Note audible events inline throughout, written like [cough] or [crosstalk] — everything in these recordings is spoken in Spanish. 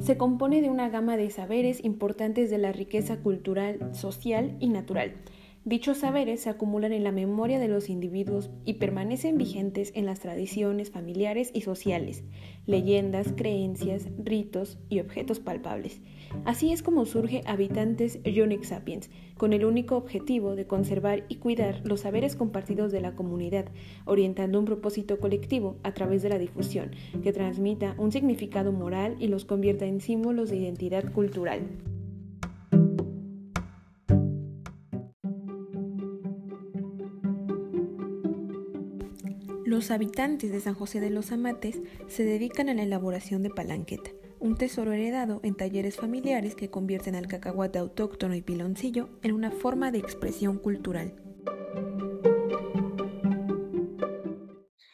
se compone de una gama de saberes importantes de la riqueza cultural, social y natural. Dichos saberes se acumulan en la memoria de los individuos y permanecen vigentes en las tradiciones familiares y sociales, leyendas, creencias, ritos y objetos palpables. Así es como surge Habitantes Unique Sapiens, con el único objetivo de conservar y cuidar los saberes compartidos de la comunidad, orientando un propósito colectivo a través de la difusión, que transmita un significado moral y los convierta en símbolos de identidad cultural. Los habitantes de San José de los Amates se dedican a la elaboración de palanqueta, un tesoro heredado en talleres familiares que convierten al cacahuate autóctono y piloncillo en una forma de expresión cultural.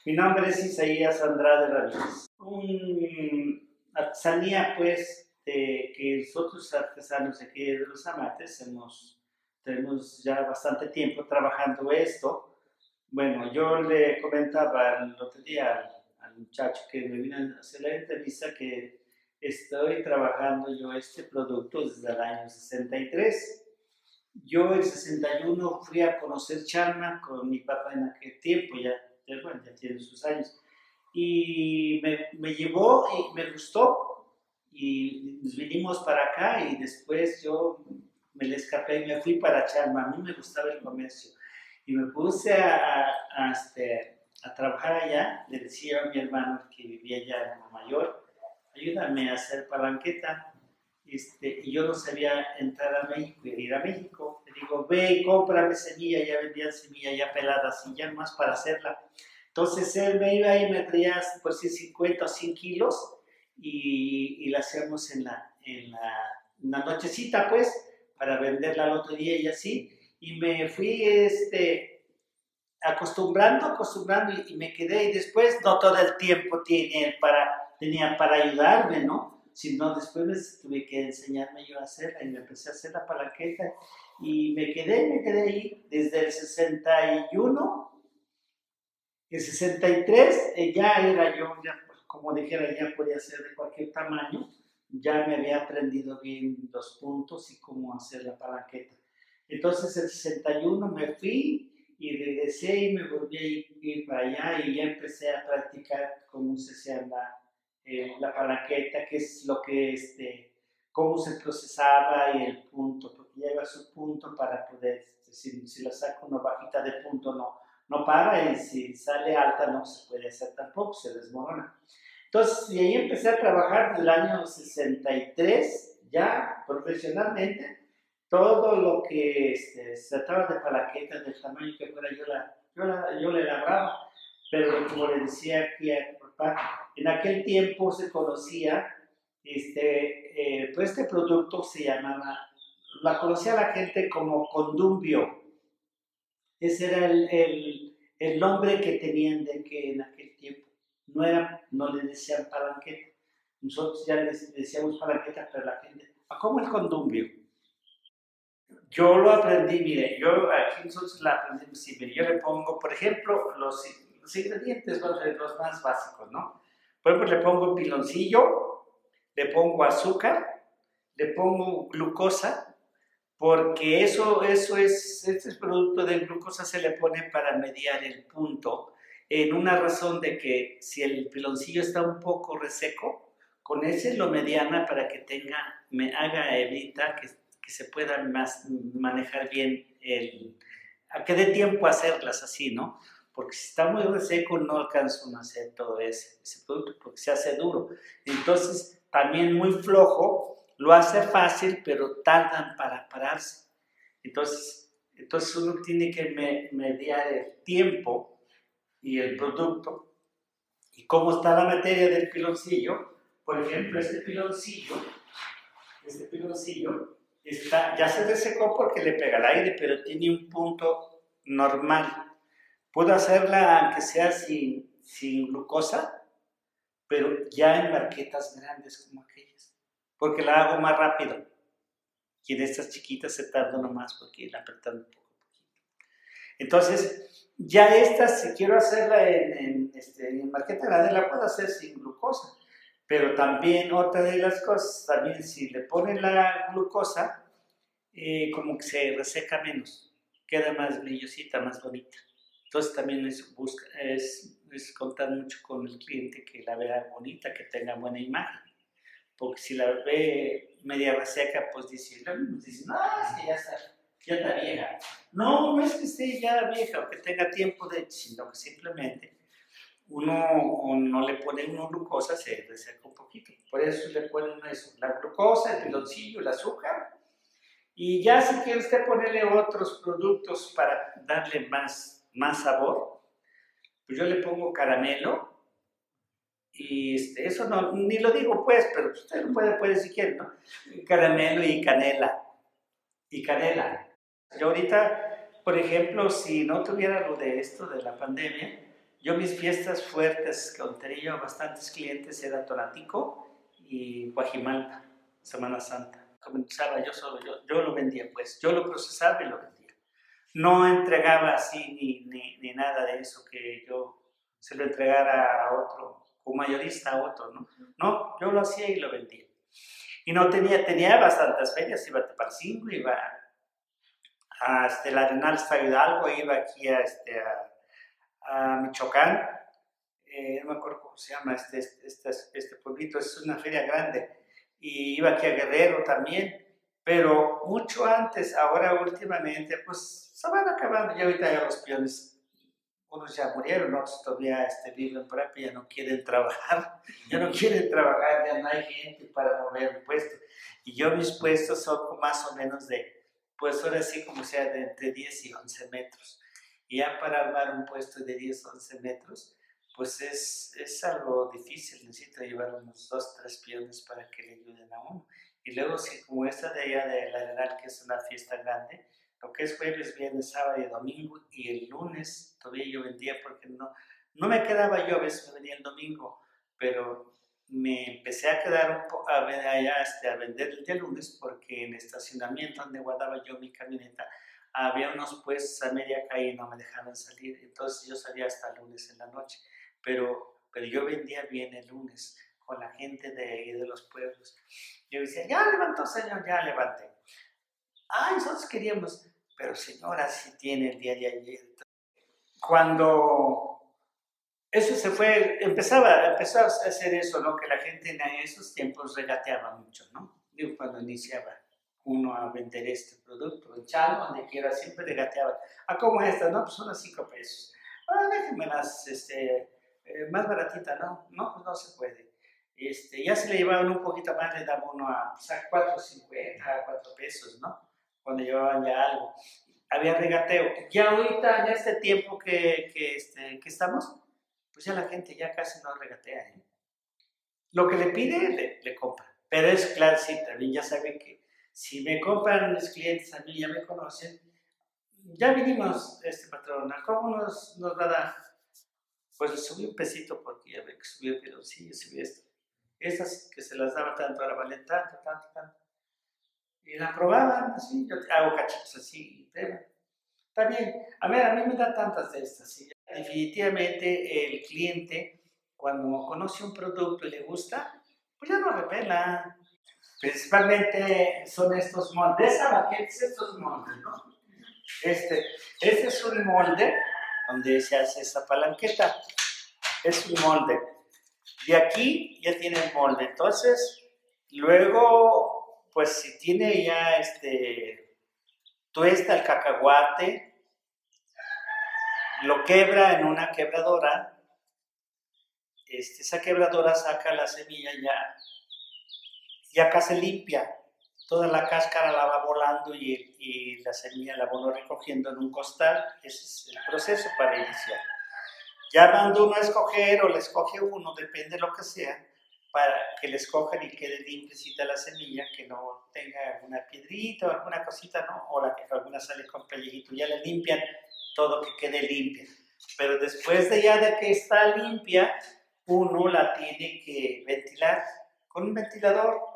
Mi nombre es Isaías Andrade Ramírez. Un artesanía, pues, de que nosotros artesanos aquí de los Amates hemos, tenemos ya bastante tiempo trabajando esto bueno, yo le comentaba el otro día al, muchacho que me vino a hacer la entrevista que estoy trabajando yo este producto desde el año 63. Yo en 61 fui a conocer Charma con mi papá en aquel tiempo, ya, bueno, ya tiene sus años, y me, me llevó y me gustó y nos vinimos para acá y después yo me le escapé y me fui para Charma. A mí me gustaba el comercio y me puse a, a, este, a, trabajar allá. Le decía a mi hermano que vivía allá en Nueva Mayor, ayúdame a hacer palanqueta. Este, y yo no sabía entrar a México y ir a México. Le digo, ve y cómprame semilla, ya vendían semilla ya peladas y ya más para hacerla. Entonces él me iba y me traía por si 50 o 100 kilos y, y la hacíamos en la, en la, en la nochecita, pues, para venderla al otro día y así y me fui este, acostumbrando, acostumbrando y, me quedé y después no todo el tiempo tiene para, tenía para ayudarme, ¿no? Sino después me tuve que enseñarme yo a hacerla y me empecé a hacer la palanqueta y me quedé, me quedé ahí desde el 61, el 63 eh, ya era yo, ya, como dijera, ya podía ser de cualquier tamaño, ya me había aprendido bien los puntos y cómo hacer la palanqueta. Entonces el 61 me fui y regresé y me volví a ir, para allá y ya empecé a practicar cómo se hacía la, eh, la palanqueta, que es lo que, este, cómo se procesaba y el punto, porque lleva su punto para poder, si, si la saco una bajita de punto no, no para y si sale alta no se puede hacer tampoco, se desmorona. Entonces, y ahí empecé a trabajar desde el año 63, ya profesionalmente, todo lo que este, se trataba de palaquetas del tamaño que fuera, yo la, yo la, yo la elaboraba. Pero como le decía aquí a papá, en aquel tiempo se conocía, este, eh, pues este producto se llamaba, la conocía la gente como condumbio. Ese era el, el, el nombre que tenían de que en aquel tiempo. No, era, no le decían palanqueta. Nosotros ya les decíamos palanqueta, pero la gente, ¿cómo el condumbio? Yo lo aprendí, mire, yo aquí nosotros la aprendimos, sí, mire, yo le pongo, por ejemplo, los, los ingredientes, los más básicos, ¿no? Por ejemplo, le pongo piloncillo, le pongo azúcar, le pongo glucosa, porque eso, eso es, este producto de glucosa se le pone para mediar el punto, en una razón de que si el piloncillo está un poco reseco, con ese lo mediana para que tenga, me haga evita que que se puedan más, manejar bien, el, a que dé tiempo a hacerlas así, ¿no? Porque si está muy seco no alcanza a hacer todo ese, ese producto porque se hace duro. Entonces, también muy flojo, lo hace fácil, pero tardan para pararse. Entonces, entonces uno tiene que mediar el tiempo y el producto y cómo está la materia del piloncillo. Por ejemplo, este piloncillo, este piloncillo ya se desecó porque le pega el aire, pero tiene un punto normal. Puedo hacerla aunque sea sin, sin glucosa, pero ya en marquetas grandes como aquellas, porque la hago más rápido. Y en estas chiquitas se tarda más porque la apretan un poco. Entonces, ya estas, si quiero hacerla en, en, este, en marqueta grande, la puedo hacer sin glucosa Pero también otra de las cosas, también si le ponen la glucosa, eh, como que se reseca menos, queda más brillosita, más bonita. Entonces también es, busca, es, es contar mucho con el cliente que la vea bonita, que tenga buena imagen. Porque si la ve media reseca, pues dice, no, es que ya está, ya está vieja. No, no es que esté ya vieja o que tenga tiempo de, sino que simplemente uno no le pone una glucosa, se reseca un poquito. Por eso le ponen eso, la glucosa, el piloncillo, el azúcar. Y ya si quiere usted ponerle otros productos para darle más, más sabor, pues yo le pongo caramelo. Y este, eso no, ni lo digo pues, pero usted lo puede poner si quiere, ¿no? Caramelo y canela. Y canela. Yo ahorita, por ejemplo, si no tuviera lo de esto, de la pandemia, yo mis fiestas fuertes que tenía bastantes clientes era Tonatico y Guajimalpa, Semana Santa. Comenzaba yo solo, yo, yo lo vendía pues, yo lo procesaba y lo vendía. No entregaba así ni, ni, ni nada de eso que yo se lo entregara a otro, un mayorista a otro, ¿no? No, yo lo hacía y lo vendía. Y no tenía, tenía bastantes ferias, iba a Teparcingo, iba a este, la Arenal Hidalgo, iba aquí a, este, a a Michoacán, eh, no me acuerdo cómo se llama este, este, este, pueblito, es una feria grande, y iba aquí a Guerrero también, pero mucho antes, ahora últimamente, pues se van acabando, ya ahorita ya los peones, unos ya murieron, otros todavía este, viven por ahí, ya no quieren trabajar, [laughs] ya no quieren trabajar, ya no hay gente para mover el puesto, y yo mis puestos son más o menos de, pues ahora sí como sea, de entre 10 y 11 metros y ya para armar un puesto de 10, 11 metros, pues es, es algo difícil, necesita llevar unos 2, 3 peones para que le ayuden a uno. Y luego, si como esta de allá de la Arenal, que es una fiesta grande, lo que es jueves, viernes, sábado y domingo, y el lunes todavía yo vendía porque no, no me quedaba yo, a veces me venía el domingo, pero me empecé a quedar un poco allá este, a vender el día lunes porque en estacionamiento donde guardaba yo mi camioneta había unos puestos a media calle y no me dejaban salir, entonces yo salía hasta el lunes en la noche, pero, pero yo vendía bien el lunes con la gente de ahí de los pueblos. Yo decía, ya levantó señor, ya levanté. Ah, nosotros queríamos, pero señora, si tiene el día de ayer. Cuando eso se fue, empezaba, empezó a hacer eso, ¿no? Que la gente en esos tiempos regateaba mucho, ¿no? Digo, cuando iniciaba uno a vender este producto. En Chalo, donde quiera, siempre regateaban. Ah, como esta, no, pues unos 5 pesos. Ah, déjenme las, este, eh, más baratita, ¿no? No, pues no se puede. Este, ya se le llevaban un poquito más, le daban uno a, pues a 4.50, 4 pesos, ¿no? Cuando llevaban ya algo. Había regateo. Ya ahorita, ya este tiempo que, que, este, que estamos, pues ya la gente ya casi no regatea. ¿eh? Lo que le pide, le, le compra. Pero es claro, sí, también ya saben que si me compran mis clientes a mí, ya me conocen, ya vinimos, este patrón, ¿cómo nos, nos va a dar? Pues le subí un pesito porque ya ve que subió el piloncillo, subí esto. Estas que se las daba tanto, ahora valen tanto, tanto, tanto. Y la probaban así, yo hago cachitos así, Está bien, a ver, a mí me da tantas de estas. ¿sí? Definitivamente el cliente, cuando conoce un producto y le gusta, pues ya no repela, Principalmente son estos moldes, esa es estos moldes. Este, este es un molde donde se hace esa palanqueta. Es un molde. De aquí ya tiene el molde. Entonces, luego, pues si tiene ya este, tuesta el cacahuate, lo quebra en una quebradora. Este, esa quebradora saca la semilla ya y acá se limpia. Toda la cáscara la va volando y, la semilla la va recogiendo en un costal. Ese es el proceso para iniciar. Ya mando uno a escoger o le escoge uno, depende de lo que sea, para que le escojan y quede limpiecita la semilla, que no tenga alguna piedrita o alguna cosita, ¿no? O la que alguna sale con pellejito. Ya le limpian todo que quede limpia. Pero después de ya de que está limpia, uno la tiene que ventilar con un ventilador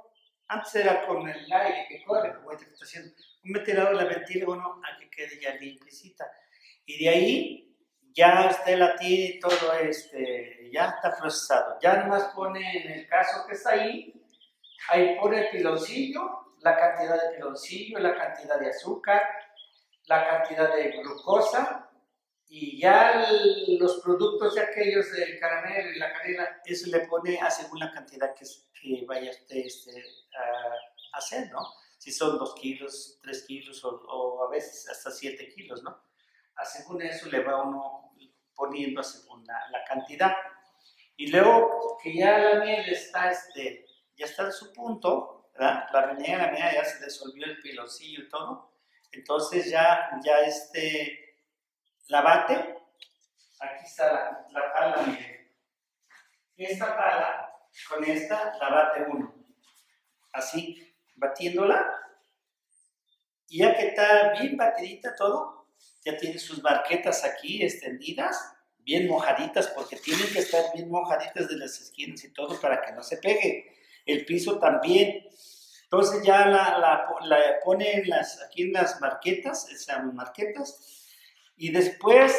antes era con el aire que corre, como este que está haciendo. Un ventilador la ventila uno a que quede ya limpiecita. Y de ahí ya usted la tiene todo, este, ya está procesado. Ya nomás pone en el caso que está ahí, ahí pone el piloncillo, la cantidad de piloncillo, la cantidad de azúcar, la cantidad de glucosa y ya los productos de aquellos del caramelo y la canela, eso le pone a según la cantidad que, que vaya usted este, a hacer, ¿no? Si son dos kilos, tres kilos o, a veces hasta siete kilos, ¿no? A según eso le va uno poniendo a según la, cantidad. Y luego que ya la miel está, este, ya está en su punto, ¿verdad? La miel, la miel ya se disolvió el piloncillo y todo, entonces ya, ya este, la bate, aquí está la, la pala, miren. Esta pala, con esta, la bate uno. Así, batiéndola. Y ya que está bien batidita todo, ya tiene sus marquetas aquí extendidas, bien mojaditas, porque tienen que estar bien mojaditas de las esquinas y todo para que no se pegue. El piso también. Entonces ya la, la, aquí en las marquetas, esas marquetas, y después,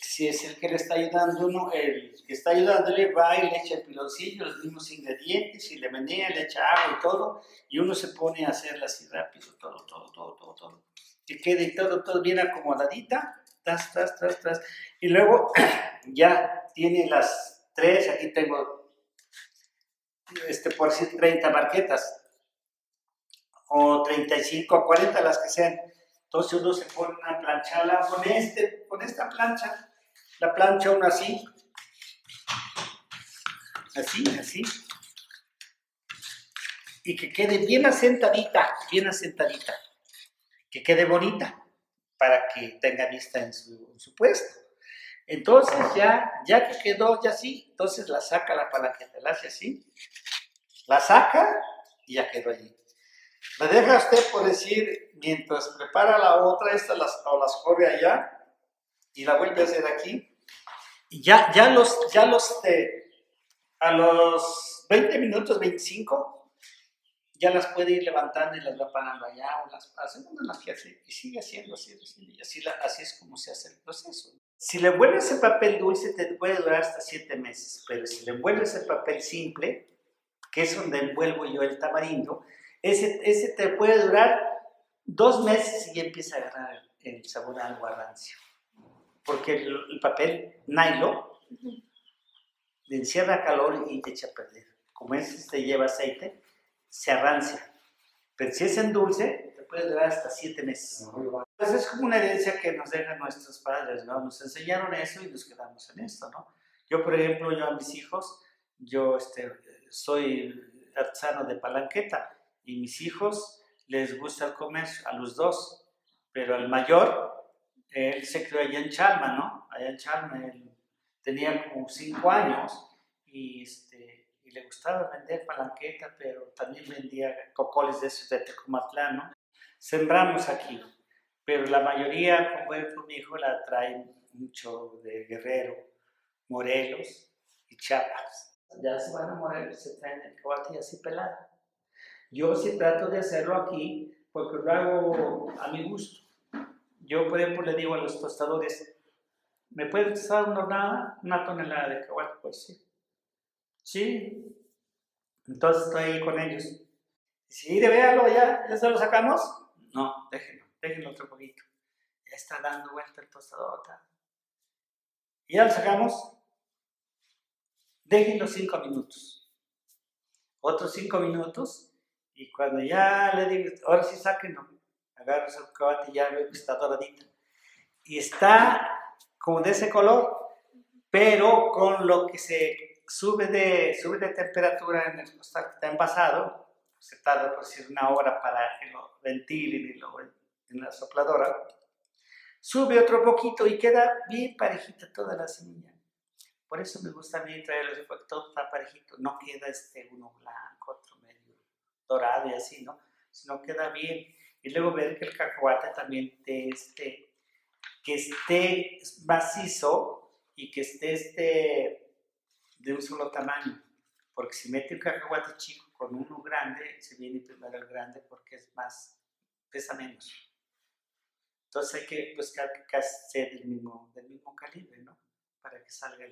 si es el que le está ayudando uno, el que está ayudándole va y le echa el piloncillo, los mismos ingredientes, y le menea, le echa agua y todo, y uno se pone a hacerla así rápido, todo, todo, todo, todo, todo. Que quede todo, todo bien acomodadita, tras, tras, tras, tras. Y luego [clears throat] ya tiene las tres, aquí tengo, este, por decir, 30 marquetas o 35 o 40, las que sean. Entonces uno se pone a plancharla con, este, con esta plancha, la plancha uno así, así, así, y que quede bien asentadita, bien asentadita, que quede bonita para que tenga vista en su, puesto. Entonces ya, ya que quedó ya así, entonces la saca la palanqueta, la hace así, la saca y ya quedó allí. La deja usted por decir, mientras prepara la otra, esta las, o las corre allá y la vuelve a hacer aquí. Y ya, ya los, ya los, a los 20 minutos, 25, ya las puede ir levantando y las va parando allá o las hace las que hace y sigue haciendo, así, y así, así es como se hace el proceso. Si le envuelves ese papel dulce te puede durar hasta 7 meses, pero si le envuelves el papel simple, que es donde envuelvo yo el tamarindo, ese, ese te puede durar dos meses y ya empieza a agarrar el, sabor algo a rancio. Porque el, papel nylon le encierra calor y te echa a perder. Como ese te lleva aceite, se arrancia. Pero si es en dulce, te puede durar hasta siete meses. Pues es como una herencia que nos dejan nuestros padres, ¿no? Nos enseñaron eso y nos quedamos en esto, ¿no? Yo, por ejemplo, yo a mis hijos, yo este, soy artesano de palanqueta y mis hijos les gusta el comercio, a los dos, pero al mayor, él se crió allá en Chalma, ¿no? Allá en Chalma, él tenía como cinco años y, este, y le gustaba vender palanqueta, pero también vendía cocoles de esos de Tecumatlán, ¿no? Sembramos aquí, pero la mayoría, como él mi hijo, la trae mucho de Guerrero, Morelos y Chiapas. Ya se van a Morelos, se traen el coate así pelado. Yo sí trato de hacerlo aquí porque lo hago a mi gusto. Yo, por ejemplo, le digo a los tostadores, ¿me pueden tostar una hornada? Una tonelada de cacahuate, pues sí. Sí. Entonces estoy ahí con ellos. Sí, de véalo, ya, ya se lo sacamos. No, déjenlo, déjenlo otro poquito. Ya está dando vuelta el tostador. Y ya lo sacamos. Déjenlo cinco minutos. Otros cinco minutos y cuando ya le digo, ahora sí sáquenlo, agarro ese cacahuate y ya veo que está doradita. Y está como de ese color, pero con lo que se sube de, sube de temperatura en el costal que está envasado, se tarda por decir una hora para que lo ventilen y lo en la sopladora, sube otro poquito y queda bien parejita toda la semilla. Por eso me gusta a mí traerlo, porque todo está parejito, no queda este uno blanco, otro dorado y así, ¿no? Sino queda bien. Y luego ver que el cacahuate también esté, que esté macizo y que esté este, de un solo tamaño. Porque si mete un cacahuate chico con uno grande, se viene primero el grande porque es más, pesa menos. Entonces hay que buscar que sea del mismo, del mismo calibre, ¿no? Para que salga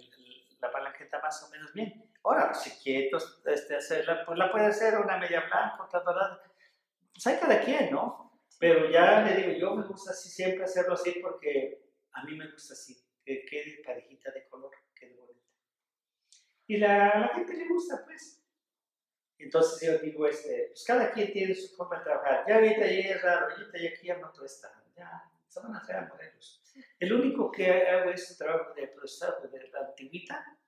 la palanqueta más o menos bien. Ahora, si quietos este, hacerla, pues la puede hacer una media blanca, otra dorada. Pues hay cada quien, ¿no? Pero ya le digo, yo me gusta así siempre hacerlo así porque a mí me gusta así, que quede parejita de color, quede bonita. Y la, la gente le gusta, pues. Entonces yo digo, este, pues cada quien tiene su forma de trabajar. Ya ahorita ya es raro, ahorita ya aquí ya no todo está. Ya, se van a hacer modelos. El único que hago este trabajo de procesado de la antigüita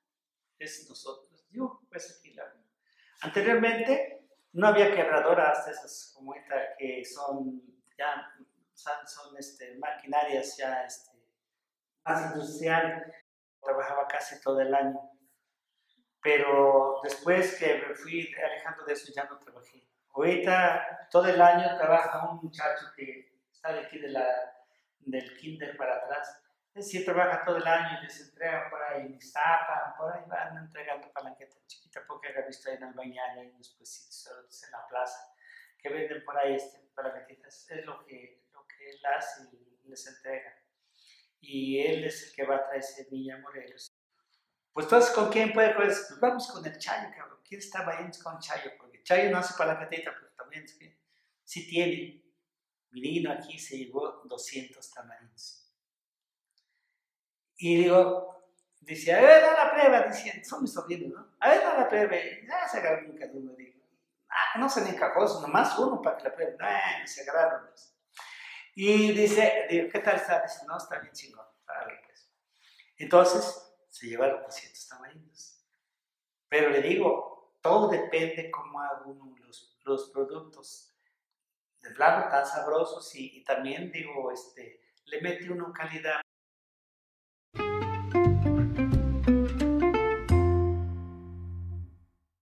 es nosotros. Yo, pues aquí la. Anteriormente no había quebradoras esas como esta que son ya son este, maquinarias ya este, más industrial. Trabajaba casi todo el año pero después que me fui alejando de eso ya no trabajé. Ahorita todo el año trabaja un muchacho que está de aquí de la, del kinder para atrás. Es decir, trabaja todo el año y les entrega por ahí en Iztapa, por ahí van entregando palanqueta chiquita, porque he visto ahí en el bañal, en los puestitos en la plaza, que venden por ahí este, palanquetitas. Es lo que, lo que él hace y les entrega. Y él es el que va a traer semilla Morelos. Pues entonces, ¿con quién puede? Pues, pues vamos con el Chayo, cabrón. ¿Quién está ahí con Chayo? Porque Chayo no hace para la cateta, pero también sí tiene. Mirino aquí se llevó 200 tamarindos. Y digo, dice, a ver, da la prueba, dice, son mis sobrinos, ¿no? A ver, da la prueba. Ya se agarró un uno, digo. Ah, no se me encajó, nomás uno para que la pruebe. No, se agarraron. Pues. Y dice, digo, ¿qué tal está? Dice, no, está bien chingón. pues. Entonces, se llevaron 200 tamarindos. Pero le digo, todo depende cómo haga uno los, los productos. De plano tan sabrosos y, y, también digo, este, le mete uno calidad